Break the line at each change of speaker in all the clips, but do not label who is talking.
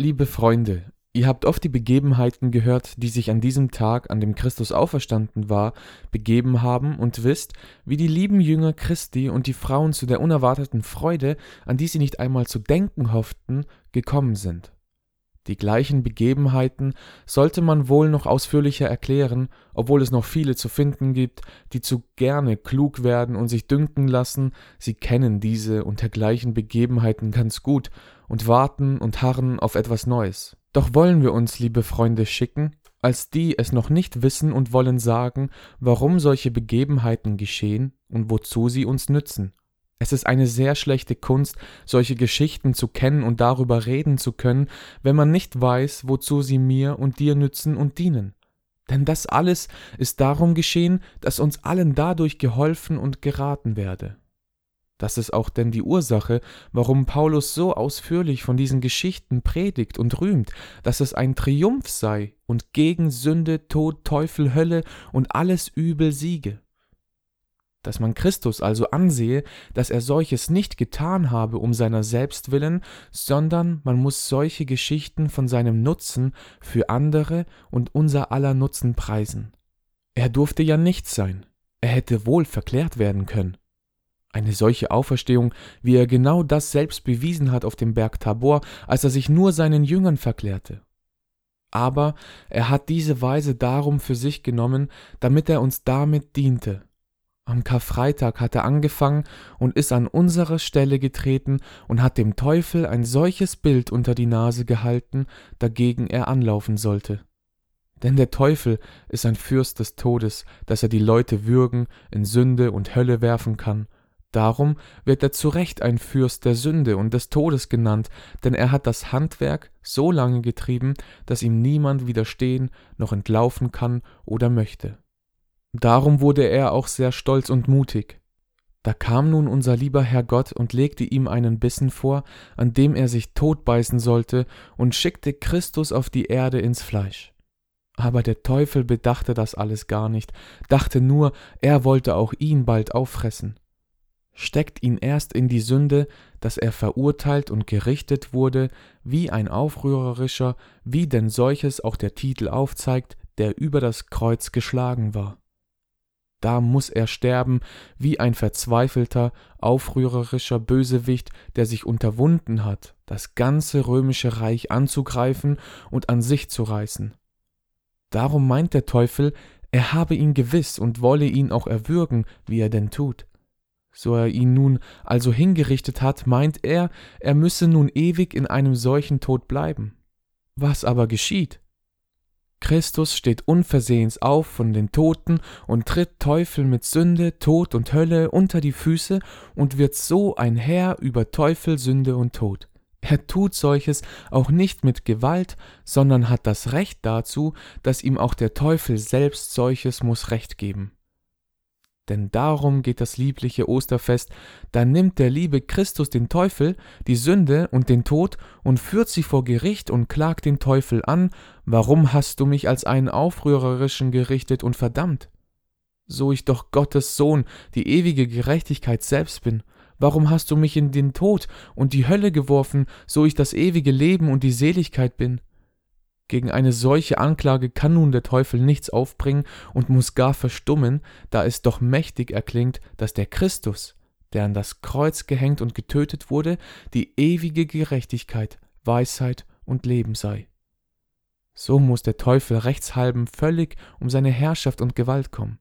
Liebe Freunde, ihr habt oft die Begebenheiten gehört, die sich an diesem Tag, an dem Christus auferstanden war, begeben haben und wisst, wie die lieben Jünger Christi und die Frauen zu der unerwarteten Freude, an die sie nicht einmal zu denken hofften, gekommen sind. Die gleichen Begebenheiten sollte man wohl noch ausführlicher erklären, obwohl es noch viele zu finden gibt, die zu gerne klug werden und sich dünken lassen, sie kennen diese und dergleichen Begebenheiten ganz gut und warten und harren auf etwas Neues. Doch wollen wir uns, liebe Freunde, schicken, als die es noch nicht wissen und wollen sagen, warum solche Begebenheiten geschehen und wozu sie uns nützen. Es ist eine sehr schlechte Kunst, solche Geschichten zu kennen und darüber reden zu können, wenn man nicht weiß, wozu sie mir und dir nützen und dienen. Denn das alles ist darum geschehen, dass uns allen dadurch geholfen und geraten werde. Das ist auch denn die Ursache, warum Paulus so ausführlich von diesen Geschichten predigt und rühmt, dass es ein Triumph sei und gegen Sünde, Tod, Teufel, Hölle und alles Übel siege. Dass man Christus also ansehe, dass er solches nicht getan habe um seiner selbst willen, sondern man muss solche Geschichten von seinem Nutzen für andere und unser aller Nutzen preisen. Er durfte ja nichts sein, er hätte wohl verklärt werden können. Eine solche Auferstehung, wie er genau das selbst bewiesen hat auf dem Berg Tabor, als er sich nur seinen Jüngern verklärte. Aber er hat diese Weise darum für sich genommen, damit er uns damit diente. Am Karfreitag hat er angefangen und ist an unsere Stelle getreten und hat dem Teufel ein solches Bild unter die Nase gehalten, dagegen er anlaufen sollte. Denn der Teufel ist ein Fürst des Todes, dass er die Leute würgen, in Sünde und Hölle werfen kann, Darum wird er zu Recht ein Fürst der Sünde und des Todes genannt, denn er hat das Handwerk so lange getrieben, dass ihm niemand widerstehen noch entlaufen kann oder möchte. Darum wurde er auch sehr stolz und mutig. Da kam nun unser lieber Herr Gott und legte ihm einen Bissen vor, an dem er sich totbeißen sollte, und schickte Christus auf die Erde ins Fleisch. Aber der Teufel bedachte das alles gar nicht, dachte nur, er wollte auch ihn bald auffressen steckt ihn erst in die Sünde, dass er verurteilt und gerichtet wurde, wie ein aufrührerischer, wie denn solches auch der Titel aufzeigt, der über das Kreuz geschlagen war. Da muss er sterben, wie ein verzweifelter, aufrührerischer Bösewicht, der sich unterwunden hat, das ganze römische Reich anzugreifen und an sich zu reißen. Darum meint der Teufel, er habe ihn gewiss und wolle ihn auch erwürgen, wie er denn tut. So er ihn nun also hingerichtet hat, meint er, er müsse nun ewig in einem solchen Tod bleiben. Was aber geschieht? Christus steht unversehens auf von den Toten und tritt Teufel mit Sünde, Tod und Hölle unter die Füße und wird so ein Herr über Teufel, Sünde und Tod. Er tut solches auch nicht mit Gewalt, sondern hat das Recht dazu, dass ihm auch der Teufel selbst solches muss Recht geben denn darum geht das liebliche Osterfest, da nimmt der liebe Christus den Teufel, die Sünde und den Tod und führt sie vor Gericht und klagt den Teufel an, warum hast du mich als einen Aufrührerischen gerichtet und verdammt? So ich doch Gottes Sohn, die ewige Gerechtigkeit selbst bin, warum hast du mich in den Tod und die Hölle geworfen, so ich das ewige Leben und die Seligkeit bin? Gegen eine solche Anklage kann nun der Teufel nichts aufbringen und muss gar verstummen, da es doch mächtig erklingt, dass der Christus, der an das Kreuz gehängt und getötet wurde, die ewige Gerechtigkeit, Weisheit und Leben sei. So muss der Teufel rechtshalben völlig um seine Herrschaft und Gewalt kommen.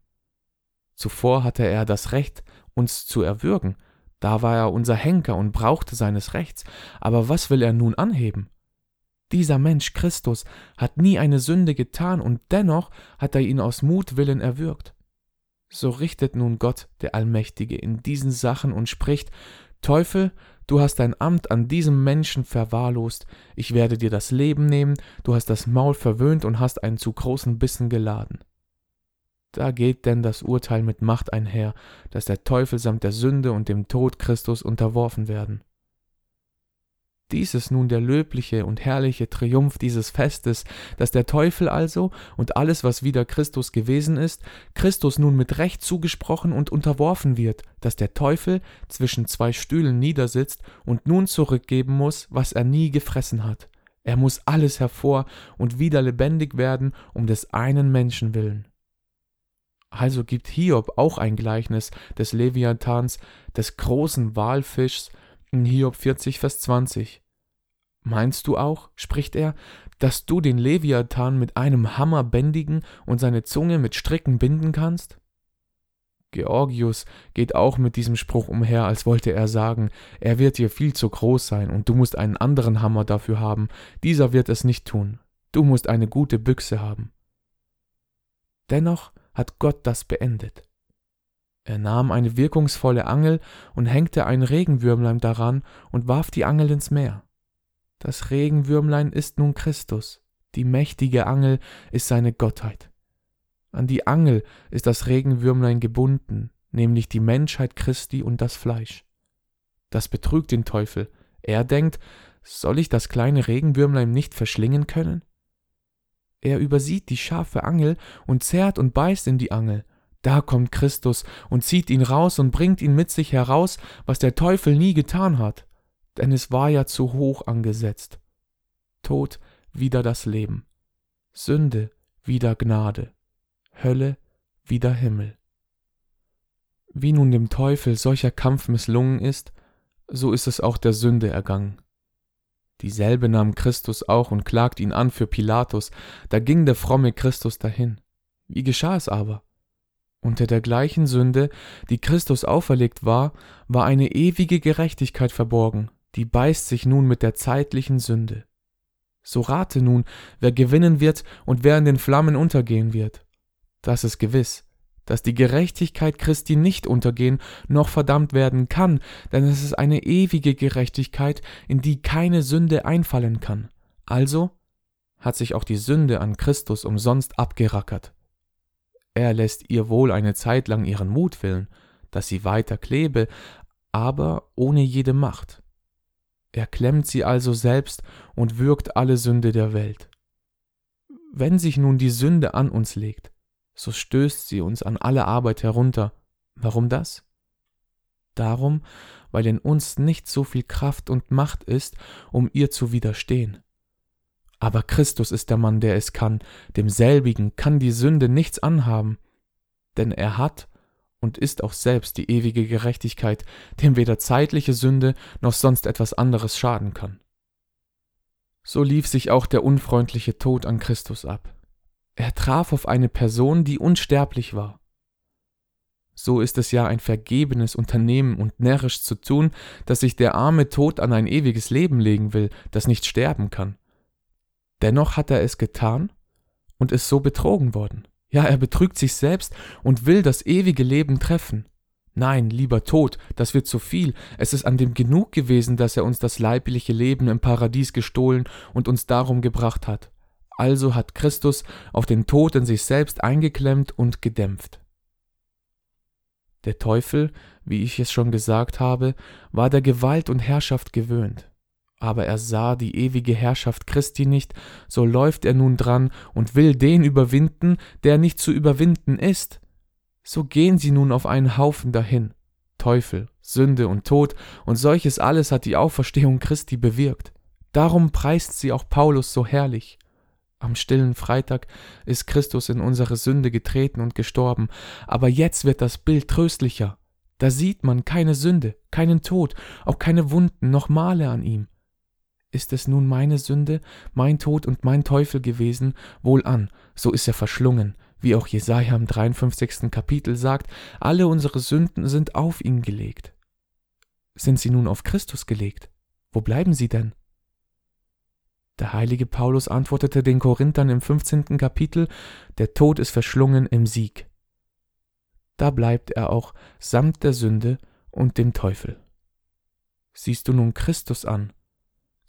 Zuvor hatte er das Recht, uns zu erwürgen, da war er unser Henker und brauchte seines Rechts, aber was will er nun anheben? Dieser Mensch Christus hat nie eine Sünde getan und dennoch hat er ihn aus Mutwillen erwürgt. So richtet nun Gott, der Allmächtige, in diesen Sachen und spricht, Teufel, du hast dein Amt an diesem Menschen verwahrlost, ich werde dir das Leben nehmen, du hast das Maul verwöhnt und hast einen zu großen Bissen geladen. Da geht denn das Urteil mit Macht einher, dass der Teufel samt der Sünde und dem Tod Christus unterworfen werden. Dies ist nun der löbliche und herrliche Triumph dieses Festes, dass der Teufel also und alles, was wider Christus gewesen ist, Christus nun mit Recht zugesprochen und unterworfen wird, dass der Teufel zwischen zwei Stühlen niedersitzt und nun zurückgeben muss, was er nie gefressen hat, Er muss alles hervor und wieder lebendig werden, um des einen Menschen willen. Also gibt Hiob auch ein Gleichnis des Leviathans, des großen Walfischs, in Hiob 40, Vers 20. Meinst du auch, spricht er, dass du den Leviathan mit einem Hammer bändigen und seine Zunge mit Stricken binden kannst? Georgius geht auch mit diesem Spruch umher, als wollte er sagen, er wird dir viel zu groß sein und du musst einen anderen Hammer dafür haben, dieser wird es nicht tun, du musst eine gute Büchse haben. Dennoch hat Gott das beendet. Er nahm eine wirkungsvolle Angel und hängte ein Regenwürmlein daran und warf die Angel ins Meer. Das Regenwürmlein ist nun Christus, die mächtige Angel ist seine Gottheit. An die Angel ist das Regenwürmlein gebunden, nämlich die Menschheit Christi und das Fleisch. Das betrügt den Teufel. Er denkt, soll ich das kleine Regenwürmlein nicht verschlingen können? Er übersieht die scharfe Angel und zerrt und beißt in die Angel. Da kommt Christus und zieht ihn raus und bringt ihn mit sich heraus, was der Teufel nie getan hat. Denn es war ja zu hoch angesetzt. Tod wieder das Leben. Sünde wieder Gnade. Hölle wieder Himmel. Wie nun dem Teufel solcher Kampf misslungen ist, so ist es auch der Sünde ergangen. Dieselbe nahm Christus auch und klagt ihn an für Pilatus, da ging der fromme Christus dahin. Wie geschah es aber? Unter der gleichen Sünde, die Christus auferlegt war, war eine ewige Gerechtigkeit verborgen, die beißt sich nun mit der zeitlichen Sünde. So rate nun, wer gewinnen wird und wer in den Flammen untergehen wird. Das ist gewiss, dass die Gerechtigkeit Christi nicht untergehen noch verdammt werden kann, denn es ist eine ewige Gerechtigkeit, in die keine Sünde einfallen kann. Also hat sich auch die Sünde an Christus umsonst abgerackert. Er lässt ihr wohl eine Zeit lang ihren Mut willen, dass sie weiter klebe, aber ohne jede Macht. Er klemmt sie also selbst und würgt alle Sünde der Welt. Wenn sich nun die Sünde an uns legt, so stößt sie uns an alle Arbeit herunter. Warum das? Darum, weil in uns nicht so viel Kraft und Macht ist, um ihr zu widerstehen. Aber Christus ist der Mann, der es kann, demselbigen kann die Sünde nichts anhaben, denn er hat und ist auch selbst die ewige Gerechtigkeit, dem weder zeitliche Sünde noch sonst etwas anderes schaden kann. So lief sich auch der unfreundliche Tod an Christus ab. Er traf auf eine Person, die unsterblich war. So ist es ja ein vergebenes Unternehmen und närrisch zu tun, dass sich der arme Tod an ein ewiges Leben legen will, das nicht sterben kann. Dennoch hat er es getan und ist so betrogen worden. Ja, er betrügt sich selbst und will das ewige Leben treffen. Nein, lieber Tod, das wird zu viel. Es ist an dem genug gewesen, dass er uns das leibliche Leben im Paradies gestohlen und uns darum gebracht hat. Also hat Christus auf den Tod in sich selbst eingeklemmt und gedämpft. Der Teufel, wie ich es schon gesagt habe, war der Gewalt und Herrschaft gewöhnt. Aber er sah die ewige Herrschaft Christi nicht, so läuft er nun dran und will den überwinden, der nicht zu überwinden ist. So gehen sie nun auf einen Haufen dahin. Teufel, Sünde und Tod und solches alles hat die Auferstehung Christi bewirkt. Darum preist sie auch Paulus so herrlich. Am stillen Freitag ist Christus in unsere Sünde getreten und gestorben, aber jetzt wird das Bild tröstlicher. Da sieht man keine Sünde, keinen Tod, auch keine Wunden noch Male an ihm. Ist es nun meine Sünde, mein Tod und mein Teufel gewesen? Wohlan, so ist er verschlungen, wie auch Jesaja im 53. Kapitel sagt, alle unsere Sünden sind auf ihn gelegt. Sind sie nun auf Christus gelegt? Wo bleiben sie denn? Der heilige Paulus antwortete den Korinthern im 15. Kapitel, der Tod ist verschlungen im Sieg. Da bleibt er auch samt der Sünde und dem Teufel. Siehst du nun Christus an,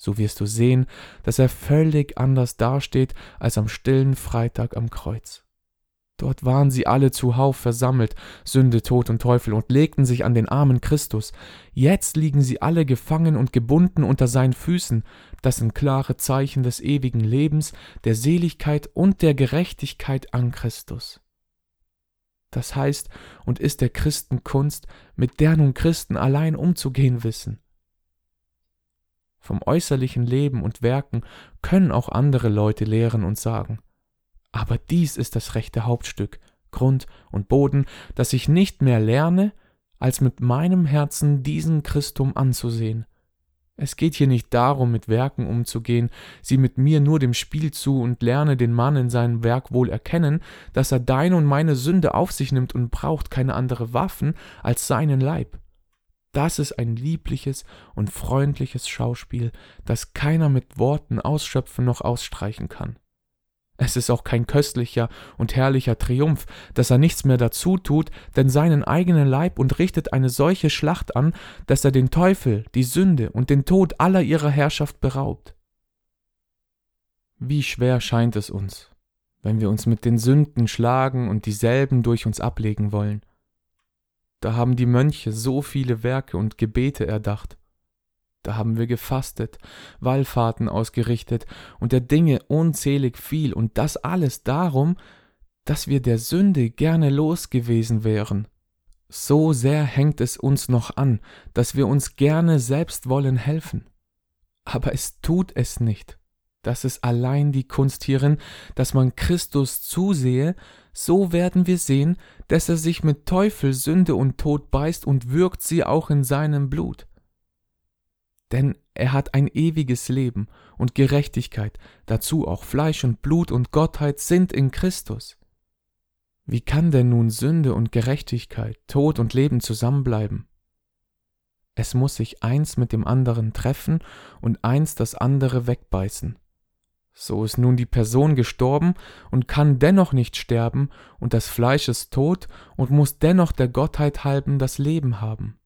so wirst du sehen, dass er völlig anders dasteht als am stillen Freitag am Kreuz. Dort waren sie alle zuhauf versammelt, Sünde, Tod und Teufel, und legten sich an den armen Christus. Jetzt liegen sie alle gefangen und gebunden unter seinen Füßen. Das sind klare Zeichen des ewigen Lebens, der Seligkeit und der Gerechtigkeit an Christus. Das heißt und ist der Christenkunst, mit der nun Christen allein umzugehen wissen. Vom äußerlichen Leben und Werken können auch andere Leute lehren und sagen. Aber dies ist das rechte Hauptstück, Grund und Boden, dass ich nicht mehr lerne, als mit meinem Herzen diesen Christum anzusehen. Es geht hier nicht darum, mit Werken umzugehen, sieh mit mir nur dem Spiel zu und lerne den Mann in seinem Werk wohl erkennen, dass er deine und meine Sünde auf sich nimmt und braucht keine andere Waffen als seinen Leib. Das ist ein liebliches und freundliches Schauspiel, das keiner mit Worten ausschöpfen noch ausstreichen kann. Es ist auch kein köstlicher und herrlicher Triumph, dass er nichts mehr dazu tut, denn seinen eigenen Leib und richtet eine solche Schlacht an, dass er den Teufel, die Sünde und den Tod aller ihrer Herrschaft beraubt. Wie schwer scheint es uns, wenn wir uns mit den Sünden schlagen und dieselben durch uns ablegen wollen. Da haben die Mönche so viele Werke und Gebete erdacht, da haben wir gefastet, Wallfahrten ausgerichtet und der Dinge unzählig viel, und das alles darum, dass wir der Sünde gerne los gewesen wären. So sehr hängt es uns noch an, dass wir uns gerne selbst wollen helfen. Aber es tut es nicht. Das ist allein die Kunst hierin, dass man Christus zusehe, so werden wir sehen, dass er sich mit Teufel, Sünde und Tod beißt und wirkt sie auch in seinem Blut denn er hat ein ewiges Leben und Gerechtigkeit, dazu auch Fleisch und Blut und Gottheit sind in Christus. Wie kann denn nun Sünde und Gerechtigkeit, Tod und Leben zusammenbleiben? Es muss sich eins mit dem anderen treffen und eins das andere wegbeißen. So ist nun die Person gestorben und kann dennoch nicht sterben, und das Fleisch ist tot und muss dennoch der Gottheit halben das Leben haben.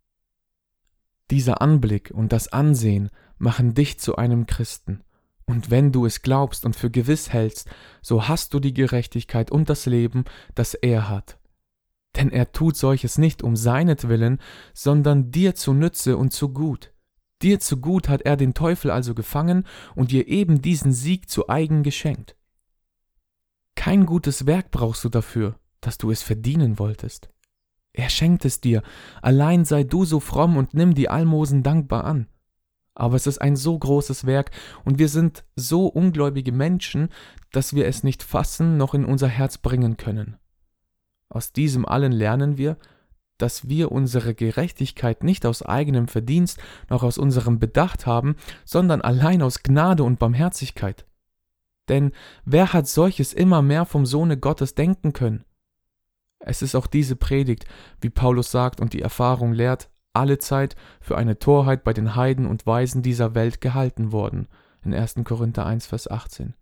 Dieser Anblick und das Ansehen machen dich zu einem Christen. Und wenn du es glaubst und für gewiss hältst, so hast du die Gerechtigkeit und das Leben, das er hat. Denn er tut solches nicht um seinetwillen, sondern dir zu Nütze und zu gut. Dir zu gut hat er den Teufel also gefangen und dir eben diesen Sieg zu eigen geschenkt. Kein gutes Werk brauchst du dafür, dass du es verdienen wolltest. Er schenkt es dir, allein sei du so fromm und nimm die Almosen dankbar an. Aber es ist ein so großes Werk, und wir sind so ungläubige Menschen, dass wir es nicht fassen noch in unser Herz bringen können. Aus diesem allen lernen wir, dass wir unsere Gerechtigkeit nicht aus eigenem Verdienst noch aus unserem Bedacht haben, sondern allein aus Gnade und Barmherzigkeit. Denn wer hat solches immer mehr vom Sohne Gottes denken können? Es ist auch diese Predigt, wie Paulus sagt und die Erfahrung lehrt, alle Zeit für eine Torheit bei den Heiden und Weisen dieser Welt gehalten worden, in 1. Korinther 1, Vers 18.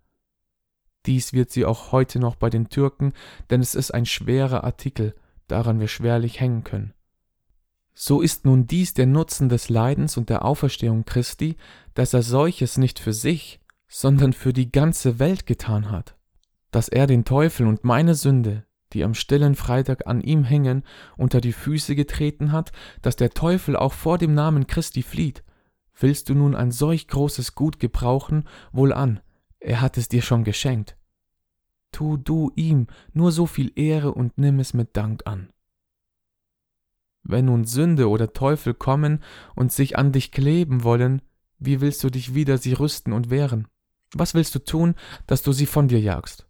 Dies wird sie auch heute noch bei den Türken, denn es ist ein schwerer Artikel, daran wir schwerlich hängen können. So ist nun dies der Nutzen des Leidens und der Auferstehung Christi, dass er solches nicht für sich, sondern für die ganze Welt getan hat, dass er den Teufel und meine Sünde, die am stillen Freitag an ihm hängen, unter die Füße getreten hat, dass der Teufel auch vor dem Namen Christi flieht. Willst du nun ein solch großes Gut gebrauchen, wohlan, er hat es dir schon geschenkt. Tu du ihm nur so viel Ehre und nimm es mit Dank an. Wenn nun Sünde oder Teufel kommen und sich an dich kleben wollen, wie willst du dich wider sie rüsten und wehren? Was willst du tun, dass du sie von dir jagst?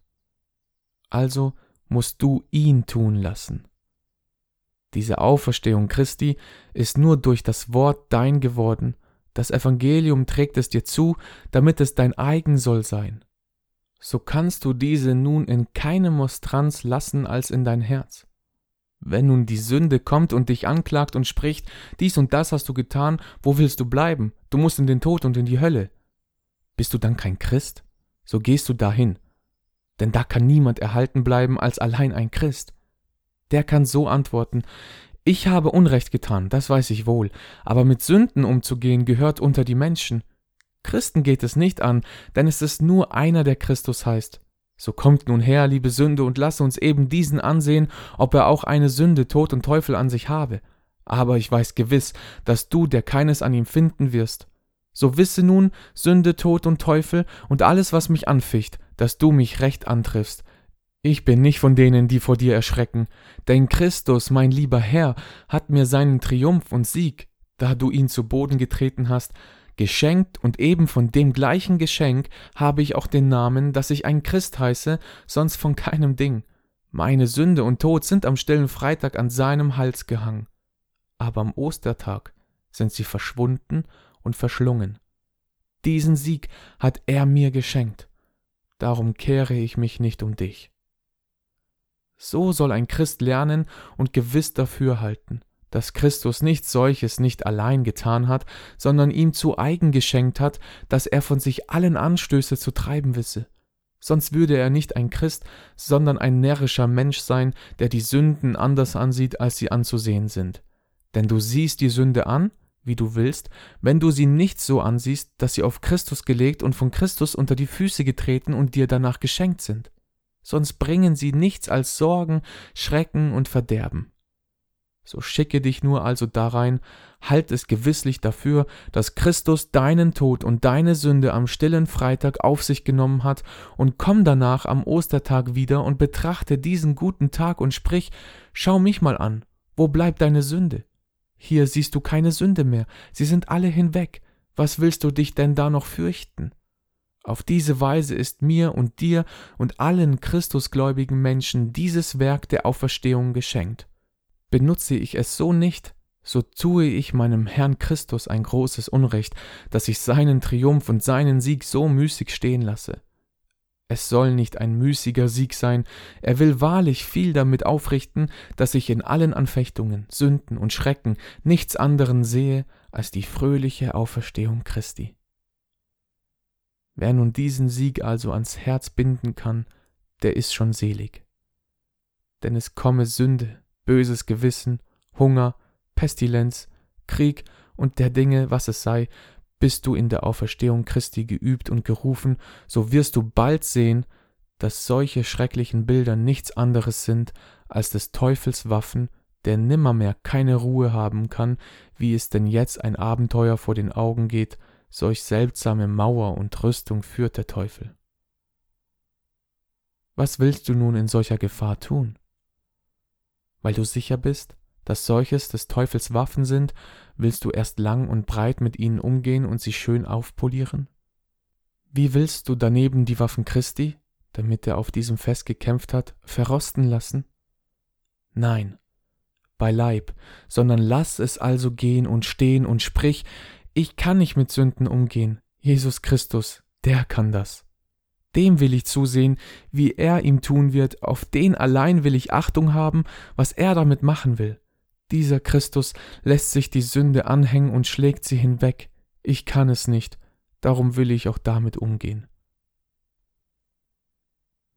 Also musst du ihn tun lassen. Diese Auferstehung Christi ist nur durch das Wort dein geworden, das Evangelium trägt es dir zu, damit es dein eigen soll sein. So kannst du diese nun in keinem Mostranz lassen als in dein Herz. Wenn nun die Sünde kommt und dich anklagt und spricht, dies und das hast du getan, wo willst du bleiben? Du musst in den Tod und in die Hölle. Bist du dann kein Christ? So gehst du dahin, denn da kann niemand erhalten bleiben als allein ein Christ. Der kann so antworten, ich habe Unrecht getan, das weiß ich wohl, aber mit Sünden umzugehen gehört unter die Menschen. Christen geht es nicht an, denn es ist nur einer, der Christus heißt. So kommt nun her, liebe Sünde, und lasse uns eben diesen ansehen, ob er auch eine Sünde, Tod und Teufel an sich habe. Aber ich weiß gewiss, dass du, der keines an ihm finden wirst. So wisse nun, Sünde, Tod und Teufel und alles, was mich anficht, dass du mich recht antriffst. Ich bin nicht von denen, die vor dir erschrecken, denn Christus, mein lieber Herr, hat mir seinen Triumph und Sieg, da du ihn zu Boden getreten hast, Geschenkt und eben von dem gleichen Geschenk habe ich auch den Namen, dass ich ein Christ heiße, sonst von keinem Ding. Meine Sünde und Tod sind am stillen Freitag an seinem Hals gehangen. Aber am Ostertag sind sie verschwunden und verschlungen. Diesen Sieg hat er mir geschenkt. Darum kehre ich mich nicht um dich. So soll ein Christ lernen und gewiss dafür halten, dass Christus nichts solches nicht allein getan hat, sondern ihm zu eigen geschenkt hat, dass er von sich allen Anstöße zu treiben wisse. Sonst würde er nicht ein Christ, sondern ein närrischer Mensch sein, der die Sünden anders ansieht, als sie anzusehen sind. Denn du siehst die Sünde an, wie du willst, wenn du sie nicht so ansiehst, dass sie auf Christus gelegt und von Christus unter die Füße getreten und dir danach geschenkt sind. Sonst bringen sie nichts als Sorgen, Schrecken und Verderben. So schicke dich nur also darein, halt es gewisslich dafür, dass Christus deinen Tod und deine Sünde am stillen Freitag auf sich genommen hat, und komm danach am Ostertag wieder und betrachte diesen guten Tag und sprich, schau mich mal an, wo bleibt deine Sünde? Hier siehst du keine Sünde mehr, sie sind alle hinweg, was willst du dich denn da noch fürchten? Auf diese Weise ist mir und dir und allen Christusgläubigen Menschen dieses Werk der Auferstehung geschenkt. Benutze ich es so nicht, so tue ich meinem Herrn Christus ein großes Unrecht, dass ich seinen Triumph und seinen Sieg so müßig stehen lasse. Es soll nicht ein müßiger Sieg sein, er will wahrlich viel damit aufrichten, dass ich in allen Anfechtungen, Sünden und Schrecken nichts anderen sehe als die fröhliche Auferstehung Christi. Wer nun diesen Sieg also ans Herz binden kann, der ist schon selig. Denn es komme Sünde, böses Gewissen, Hunger, Pestilenz, Krieg und der Dinge, was es sei, bist du in der Auferstehung Christi geübt und gerufen, so wirst du bald sehen, dass solche schrecklichen Bilder nichts anderes sind als des Teufels Waffen, der nimmermehr keine Ruhe haben kann, wie es denn jetzt ein Abenteuer vor den Augen geht, solch seltsame Mauer und Rüstung führt der Teufel. Was willst du nun in solcher Gefahr tun? Weil du sicher bist, dass solches des Teufels Waffen sind, willst du erst lang und breit mit ihnen umgehen und sie schön aufpolieren? Wie willst du daneben die Waffen Christi, damit er auf diesem Fest gekämpft hat, verrosten lassen? Nein, beileib, sondern lass es also gehen und stehen und sprich, ich kann nicht mit Sünden umgehen. Jesus Christus, der kann das. Dem will ich zusehen, wie er ihm tun wird, auf den allein will ich Achtung haben, was er damit machen will. Dieser Christus lässt sich die Sünde anhängen und schlägt sie hinweg. Ich kann es nicht, darum will ich auch damit umgehen.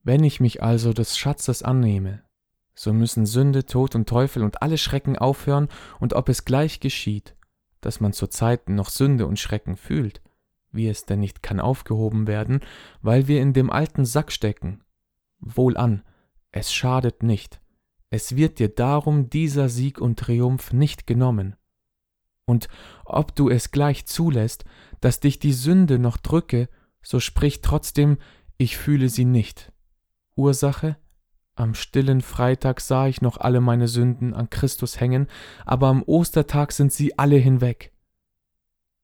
Wenn ich mich also des Schatzes annehme, so müssen Sünde, Tod und Teufel und alle Schrecken aufhören, und ob es gleich geschieht, dass man zur Zeit noch Sünde und Schrecken fühlt, wie es denn nicht kann aufgehoben werden, weil wir in dem alten Sack stecken. Wohlan, es schadet nicht, es wird dir darum dieser Sieg und Triumph nicht genommen. Und ob du es gleich zulässt, dass dich die Sünde noch drücke, so sprich trotzdem, ich fühle sie nicht. Ursache? Am stillen Freitag sah ich noch alle meine Sünden an Christus hängen, aber am Ostertag sind sie alle hinweg.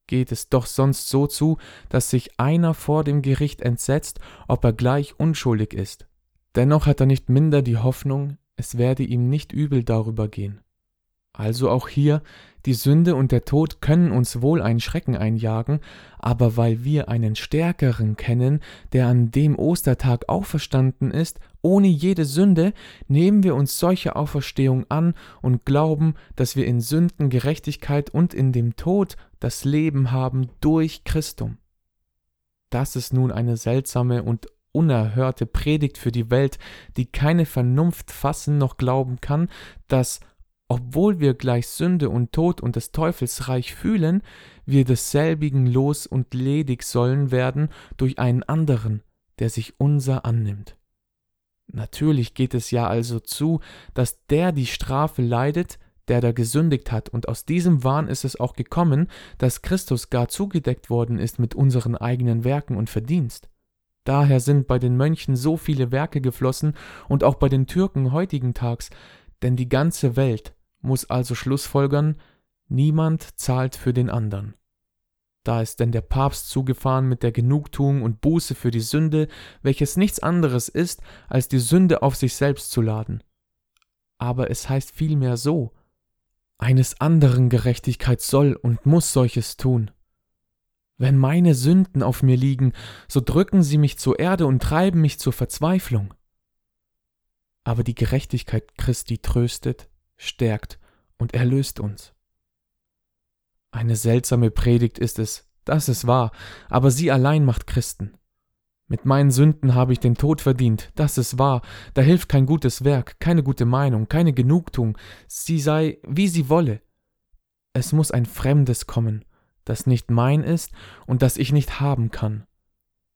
Geht es doch sonst so zu, dass sich einer vor dem Gericht entsetzt, ob er gleich unschuldig ist. Dennoch hat er nicht minder die Hoffnung, es werde ihm nicht übel darüber gehen. Also auch hier, die Sünde und der Tod können uns wohl einen Schrecken einjagen, aber weil wir einen Stärkeren kennen, der an dem Ostertag auferstanden ist, ohne jede Sünde, nehmen wir uns solche Auferstehung an und glauben, dass wir in Sünden Gerechtigkeit und in dem Tod das Leben haben durch Christum. Das ist nun eine seltsame und unerhörte Predigt für die Welt, die keine Vernunft fassen noch glauben kann, dass, obwohl wir gleich Sünde und Tod und des Teufels Reich fühlen, wir desselbigen los und ledig sollen werden durch einen anderen, der sich unser annimmt. Natürlich geht es ja also zu, dass der die Strafe leidet, der da gesündigt hat, und aus diesem Wahn ist es auch gekommen, dass Christus gar zugedeckt worden ist mit unseren eigenen Werken und Verdienst. Daher sind bei den Mönchen so viele Werke geflossen und auch bei den Türken heutigen Tags, denn die ganze Welt muss also schlussfolgern, niemand zahlt für den andern. Da ist denn der Papst zugefahren mit der Genugtuung und Buße für die Sünde, welches nichts anderes ist, als die Sünde auf sich selbst zu laden. Aber es heißt vielmehr so, eines anderen Gerechtigkeit soll und muss solches tun. Wenn meine Sünden auf mir liegen, so drücken sie mich zur Erde und treiben mich zur Verzweiflung. Aber die Gerechtigkeit Christi tröstet, stärkt und erlöst uns. Eine seltsame Predigt ist es, das ist wahr, aber sie allein macht Christen. Mit meinen Sünden habe ich den Tod verdient, das ist wahr, da hilft kein gutes Werk, keine gute Meinung, keine Genugtuung, sie sei, wie sie wolle. Es muss ein Fremdes kommen, das nicht mein ist und das ich nicht haben kann.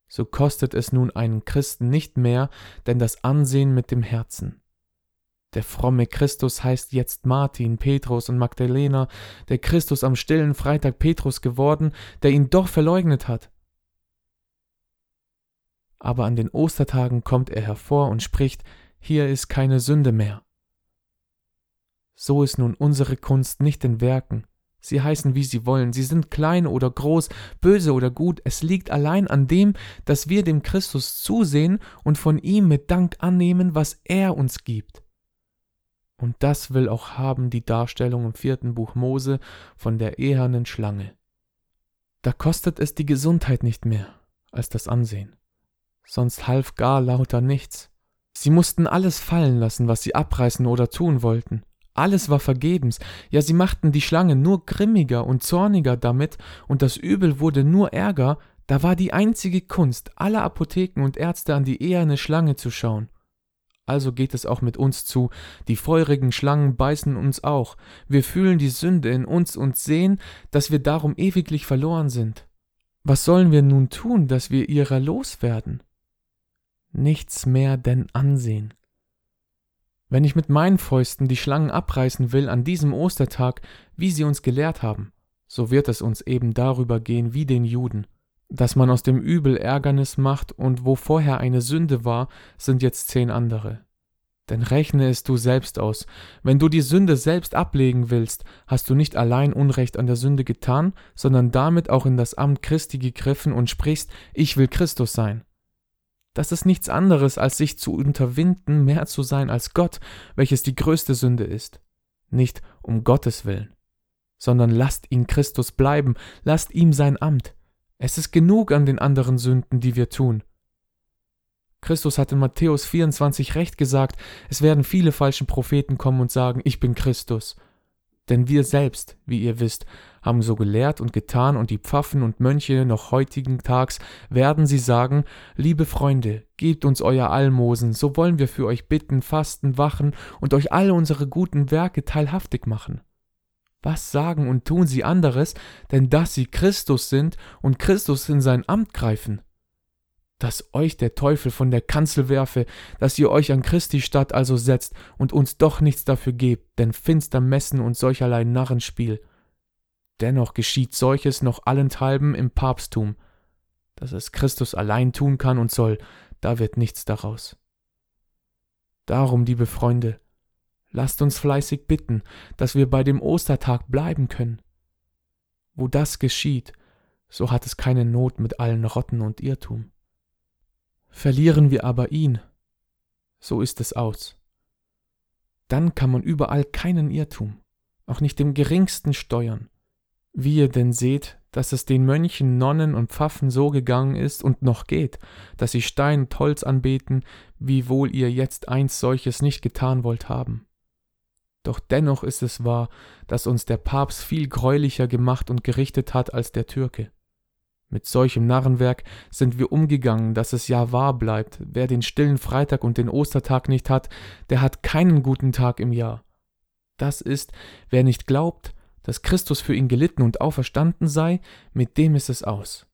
So kostet es nun einen Christen nicht mehr, denn das Ansehen mit dem Herzen. Der fromme Christus heißt jetzt Martin, Petrus und Magdalena, der Christus am stillen Freitag Petrus geworden, der ihn doch verleugnet hat. Aber an den Ostertagen kommt er hervor und spricht, hier ist keine Sünde mehr. So ist nun unsere Kunst nicht in Werken, Sie heißen, wie sie wollen, sie sind klein oder groß, böse oder gut, es liegt allein an dem, dass wir dem Christus zusehen und von ihm mit Dank annehmen, was er uns gibt. Und das will auch haben die Darstellung im vierten Buch Mose von der ehernen Schlange. Da kostet es die Gesundheit nicht mehr als das Ansehen. Sonst half gar lauter nichts. Sie mussten alles fallen lassen, was sie abreißen oder tun wollten. Alles war vergebens, ja sie machten die Schlange nur grimmiger und zorniger damit, und das Übel wurde nur ärger, da war die einzige Kunst aller Apotheken und Ärzte an die eherne Schlange zu schauen. Also geht es auch mit uns zu, die feurigen Schlangen beißen uns auch, wir fühlen die Sünde in uns und sehen, dass wir darum ewiglich verloren sind. Was sollen wir nun tun, dass wir ihrer loswerden? Nichts mehr denn ansehen. Wenn ich mit meinen Fäusten die Schlangen abreißen will an diesem Ostertag, wie sie uns gelehrt haben, so wird es uns eben darüber gehen wie den Juden. Dass man aus dem Übel Ärgernis macht und wo vorher eine Sünde war, sind jetzt zehn andere. Denn rechne es du selbst aus. Wenn du die Sünde selbst ablegen willst, hast du nicht allein Unrecht an der Sünde getan, sondern damit auch in das Amt Christi gegriffen und sprichst, ich will Christus sein. Das ist nichts anderes, als sich zu unterwinden, mehr zu sein als Gott, welches die größte Sünde ist. Nicht um Gottes willen, sondern lasst ihn Christus bleiben, lasst ihm sein Amt. Es ist genug an den anderen Sünden, die wir tun. Christus hat in Matthäus 24 recht gesagt, es werden viele falsche Propheten kommen und sagen, ich bin Christus. Denn wir selbst, wie ihr wisst, haben so gelehrt und getan, und die Pfaffen und Mönche noch heutigen Tags werden sie sagen, liebe Freunde, gebt uns euer Almosen, so wollen wir für euch bitten, fasten, wachen und euch alle unsere guten Werke teilhaftig machen. Was sagen und tun sie anderes, denn dass sie Christus sind und Christus in sein Amt greifen? dass euch der Teufel von der Kanzel werfe, dass ihr euch an Christi Stadt also setzt und uns doch nichts dafür gebt, denn finster Messen und solcherlei Narrenspiel. Dennoch geschieht solches noch allenthalben im Papsttum, dass es Christus allein tun kann und soll, da wird nichts daraus. Darum, liebe Freunde, lasst uns fleißig bitten, dass wir bei dem Ostertag bleiben können. Wo das geschieht, so hat es keine Not mit allen Rotten und Irrtum. Verlieren wir aber ihn, so ist es aus. Dann kann man überall keinen Irrtum, auch nicht dem geringsten steuern. Wie ihr denn seht, dass es den Mönchen, Nonnen und Pfaffen so gegangen ist und noch geht, dass sie Stein und Holz anbeten, wiewohl ihr jetzt eins solches nicht getan wollt haben. Doch dennoch ist es wahr, dass uns der Papst viel greulicher gemacht und gerichtet hat als der Türke. Mit solchem Narrenwerk sind wir umgegangen, dass es ja wahr bleibt. Wer den stillen Freitag und den Ostertag nicht hat, der hat keinen guten Tag im Jahr. Das ist, wer nicht glaubt, dass Christus für ihn gelitten und auferstanden sei, mit dem ist es aus.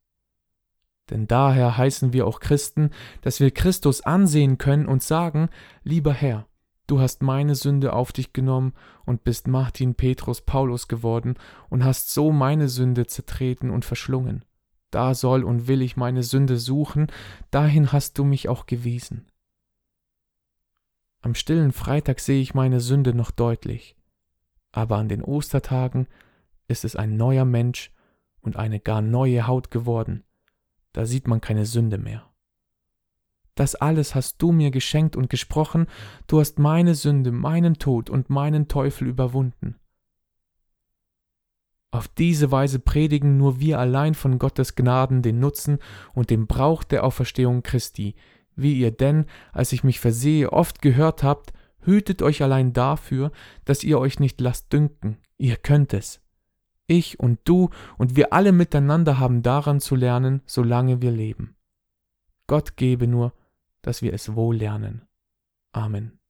Denn daher heißen wir auch Christen, dass wir Christus ansehen können und sagen, lieber Herr, du hast meine Sünde auf dich genommen und bist Martin Petrus Paulus geworden und hast so meine Sünde zertreten und verschlungen da soll und will ich meine Sünde suchen, dahin hast du mich auch gewiesen. Am stillen Freitag sehe ich meine Sünde noch deutlich, aber an den Ostertagen ist es ein neuer Mensch und eine gar neue Haut geworden, da sieht man keine Sünde mehr. Das alles hast du mir geschenkt und gesprochen, du hast meine Sünde, meinen Tod und meinen Teufel überwunden. Auf diese Weise predigen nur wir allein von Gottes Gnaden den Nutzen und den Brauch der Auferstehung Christi, wie ihr denn, als ich mich versehe, oft gehört habt, hütet euch allein dafür, dass ihr euch nicht lasst dünken, ihr könnt es. Ich und du und wir alle miteinander haben daran zu lernen, solange wir leben. Gott gebe nur, dass wir es wohl lernen. Amen.